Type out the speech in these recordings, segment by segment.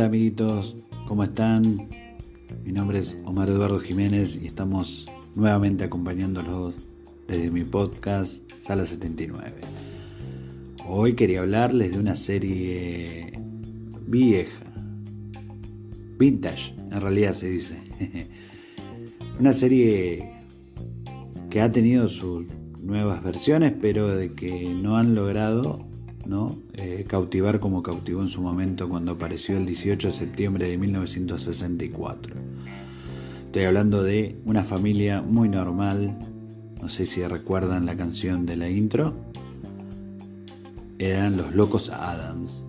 Hola amiguitos, ¿cómo están? Mi nombre es Omar Eduardo Jiménez y estamos nuevamente acompañándolos desde mi podcast Sala 79. Hoy quería hablarles de una serie vieja, vintage, en realidad se dice. una serie que ha tenido sus nuevas versiones, pero de que no han logrado ¿no? Eh, cautivar como cautivó en su momento cuando apareció el 18 de septiembre de 1964. Estoy hablando de una familia muy normal, no sé si recuerdan la canción de la intro, eran los Locos Adams.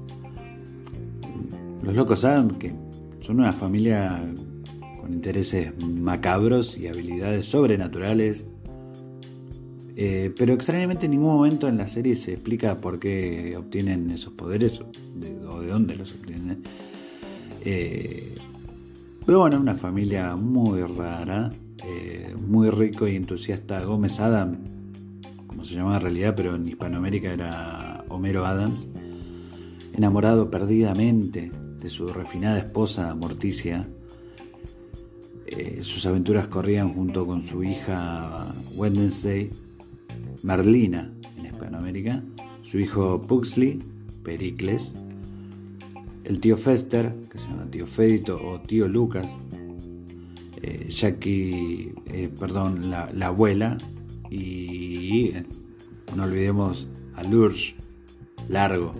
Los Locos Adams, que son una familia con intereses macabros y habilidades sobrenaturales, eh, pero extrañamente en ningún momento en la serie se explica por qué obtienen esos poderes o de, dónde los obtienen. Eh, pero bueno, una familia muy rara, eh, muy rico y entusiasta. Gómez Adam, como se llamaba en realidad, pero en Hispanoamérica era Homero Adams, enamorado perdidamente de su refinada esposa Morticia. sus aventuras corrían junto con su hija Wednesday, Merlina en Hispanoamérica, su hijo Puxley, Pericles, el tío Fester, que se llama tío Fedito o tío Lucas, eh, Jackie, eh, perdón, la, abuela, y eh, no olvidemos a Lurch, Largo,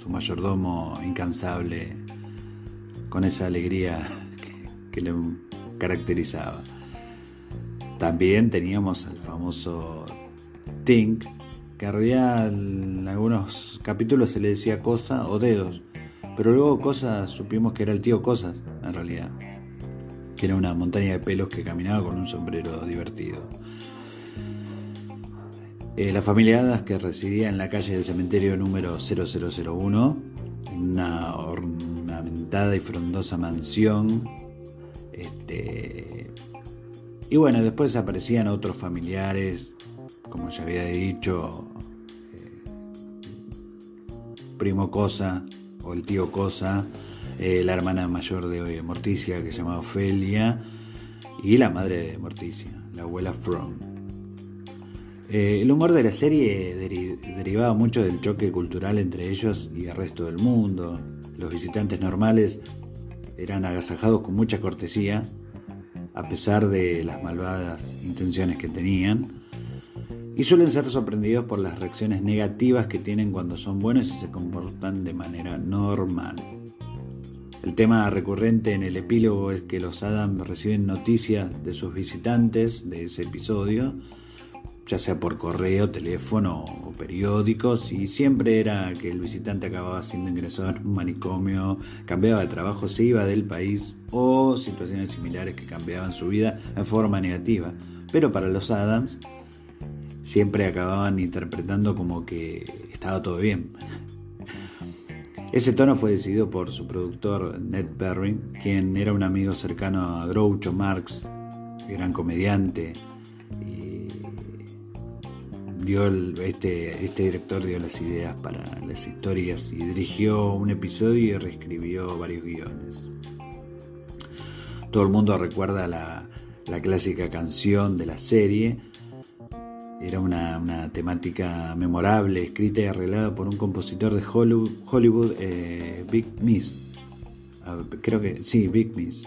su mayordomo incansable, con esa alegría que le caracterizaba. También teníamos al famoso Tink, que realidad en algunos capítulos se le decía cosa o dedos, pero luego cosas supimos que era el tío Cosas, en realidad, que era una montaña de pelos que caminaba con un sombrero divertido. Eh, la familia Hadas que residía en la calle del cementerio número 0001, una ornamentada y frondosa mansión. Este, y bueno, después aparecían otros familiares como ya había dicho, eh, primo Cosa o el tío Cosa, eh, la hermana mayor de Morticia que se llamaba Ofelia y la madre de Morticia, la abuela From. Eh, el humor de la serie derivaba mucho del choque cultural entre ellos y el resto del mundo. Los visitantes normales eran agasajados con mucha cortesía, a pesar de las malvadas intenciones que tenían y suelen ser sorprendidos por las reacciones negativas que tienen cuando son buenos y se comportan de manera normal. El tema recurrente en el epílogo es que los Adams reciben noticias de sus visitantes de ese episodio, ya sea por correo, teléfono o periódicos, y siempre era que el visitante acababa siendo ingresado en un manicomio, cambiaba de trabajo, se iba del país o situaciones similares que cambiaban su vida en forma negativa. Pero para los Adams, siempre acababan interpretando como que estaba todo bien. Ese tono fue decidido por su productor Ned Perry, quien era un amigo cercano a Groucho Marx, gran comediante. Y dio este, este director dio las ideas para las historias y dirigió un episodio y reescribió varios guiones. Todo el mundo recuerda la, la clásica canción de la serie, era una, temática memorable, escrita y arreglada por un compositor de Hollywood, eh, Big Miss. Ah, creo que sí, Big Miss.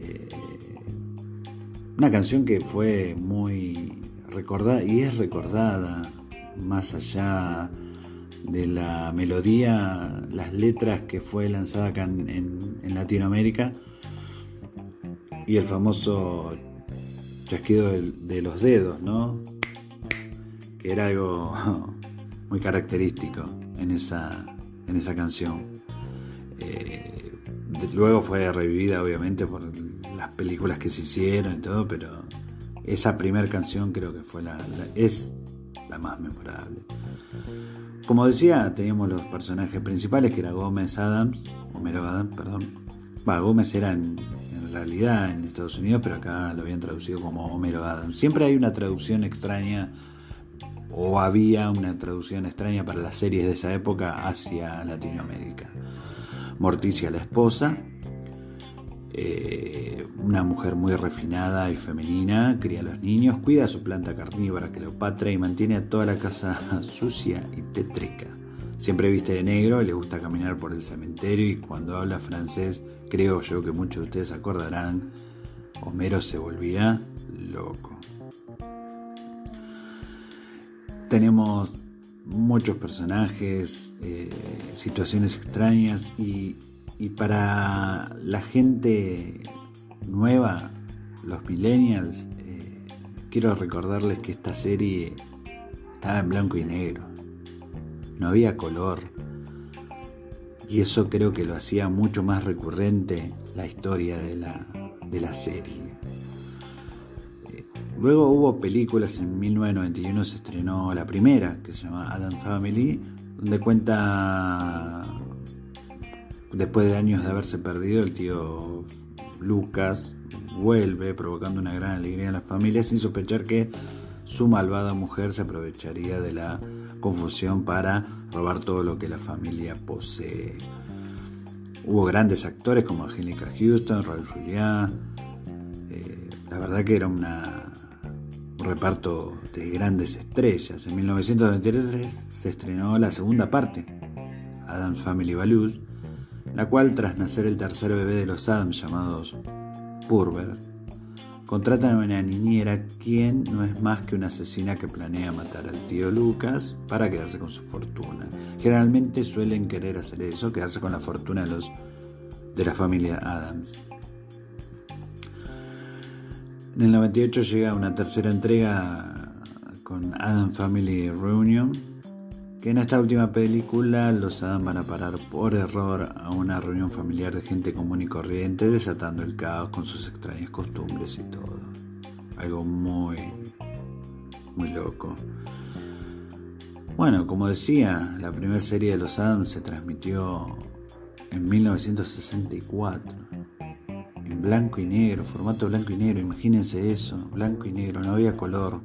Eh, una canción que fue muy recordada y es recordada más allá de la melodía, las letras que fue lanzada acá en, Latinoamérica y el famoso chasquido de los dedos, ¿no? Que era algo muy característico en esa, en esa canción. Eh, luego fue revivida obviamente por las películas que se hicieron y todo, pero esa primera canción creo que fue la, es la más memorable. Como decía, teníamos los personajes principales que era Gómez Adams, Homero Adams, perdón. Gómez era en, en, realidad en Estados Unidos, pero acá lo habían traducido como Homero Adams. Siempre hay una traducción extraña o había una traducción extraña para las series de esa época hacia Latinoamérica. Morticia la esposa, eh, una mujer muy refinada y femenina, cría a los niños, cuida a su planta carnívora Cleopatra y mantiene a toda la casa sucia y tétrica. Siempre viste de negro, le gusta caminar por el cementerio y cuando habla francés, creo yo que muchos de ustedes acordarán, Homero se volvía loco. Tenemos muchos personajes, eh, situaciones extrañas y, para la gente nueva, los millennials, eh, quiero recordarles que esta serie estaba en blanco y negro, no había color y eso creo que lo hacía mucho más recurrente la historia de la, de la serie. Luego hubo películas, en 1991 se estrenó la primera, que se llama Adam Family, donde cuenta, después de años de haberse perdido, el tío Lucas vuelve provocando una gran alegría en la familia sin sospechar que su malvada mujer se aprovecharía de la confusión para robar todo lo que la familia posee. Hubo grandes actores como Angelica Houston, Ralph Juliá. Eh, la verdad que era una reparto de grandes estrellas. En 1993 se estrenó la segunda parte, Adam's Family Values, la cual tras nacer el tercer bebé de los Adams llamados Purver, contratan a una niñera quien no es más que una asesina que planea matar al tío Lucas para quedarse con su fortuna. Generalmente suelen querer hacer eso, quedarse con la fortuna de los de la familia Adams. En el 98 llega una tercera entrega con Adam Family Reunion, que en esta última película los Adam van a parar por error a una reunión familiar de gente común y corriente, desatando el caos con sus extrañas costumbres y todo. Algo muy, muy loco. Bueno, como decía, la primera serie de los Adams se transmitió en 1964 en blanco y negro, formato blanco y negro, imagínense eso, blanco y negro, no había color.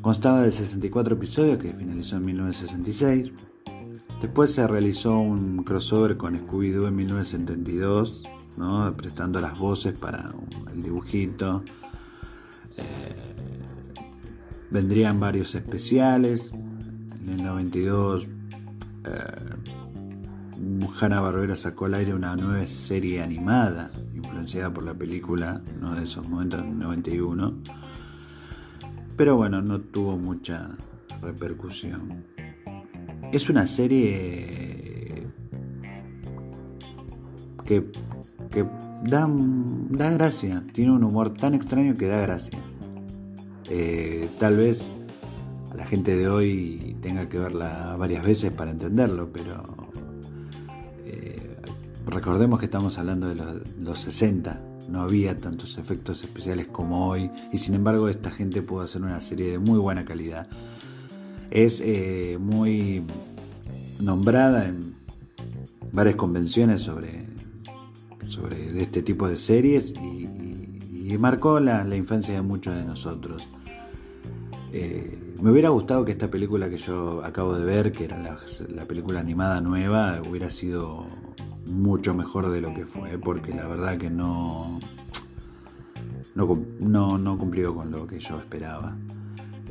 Constaba de 64 episodios que finalizó en 1966. Después se realizó un crossover con Scooby-Doo en 1972, ¿no? prestando las voces para el dibujito. Eh, vendrían varios especiales. En el 92 Hanna Barbera sacó al aire una nueva serie animada, influenciada por la película ¿no? de esos momentos, 91. Pero bueno, no tuvo mucha repercusión. Es una serie que, que da, da gracia, tiene un humor tan extraño que da gracia. Eh, tal vez la gente de hoy tenga que verla varias veces para entenderlo, pero recordemos que estamos hablando de los, 60, no había tantos efectos especiales como hoy y sin embargo esta gente pudo hacer una serie de muy buena calidad. Es eh, muy nombrada en varias convenciones sobre, sobre este tipo de series y, marcó la, infancia de muchos de nosotros. Eh, me hubiera gustado que esta película que yo acabo de ver, que era la, película animada nueva, hubiera sido mucho mejor de lo que fue, porque la verdad que no, no, no, cumplió con lo que yo esperaba.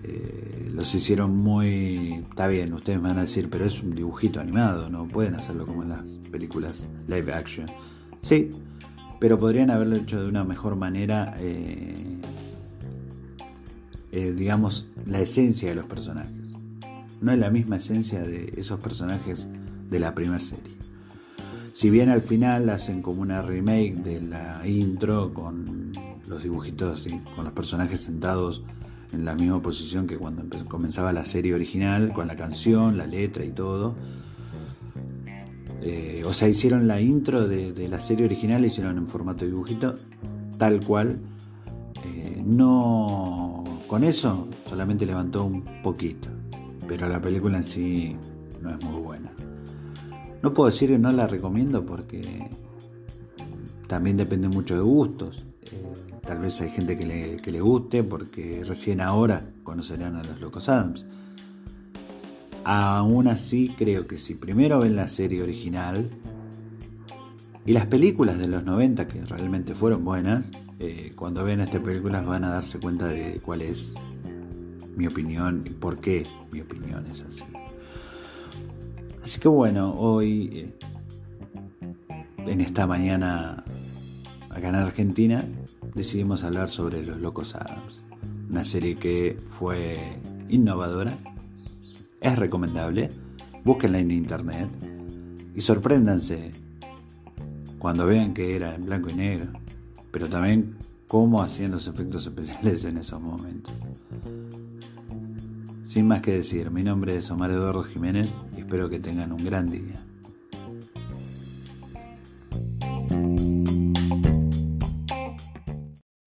Eh, los hicieron muy... Está bien, ustedes me van a decir, pero es un dibujito animado, no pueden hacerlo como en las películas live action. Sí, pero podrían haberlo hecho de una mejor manera, eh, eh, digamos, la esencia de los personajes. No es la misma esencia de esos personajes de la primera serie. Si bien al final hacen como una remake de la intro con los dibujitos, con los personajes sentados en la misma posición que cuando comenzaba la serie original, con la canción, la letra y todo. Eh, o sea, hicieron la intro de, la serie original, la hicieron en formato dibujito, tal cual. Eh, no. Con eso solamente levantó un poquito, pero la película en sí no es muy buena. No puedo decir que no la recomiendo porque también depende mucho de gustos. Eh, tal vez hay gente que le, guste porque recién ahora conocerán a los Locos Adams. Aún así creo que si primero ven la serie original y las películas de los 90 que realmente fueron buenas, eh, cuando ven estas películas van a darse cuenta de cuál es mi opinión y por qué mi opinión es así. Así que bueno, hoy, eh, en esta mañana acá en Argentina, decidimos hablar sobre Los Locos Adams. Una serie que fue innovadora, es recomendable, búsquenla en internet y sorpréndanse cuando vean que era en blanco y negro, pero también cómo hacían los efectos especiales en esos momentos. Sin más que decir, mi nombre es Omar Eduardo Jiménez y espero que tengan un gran día.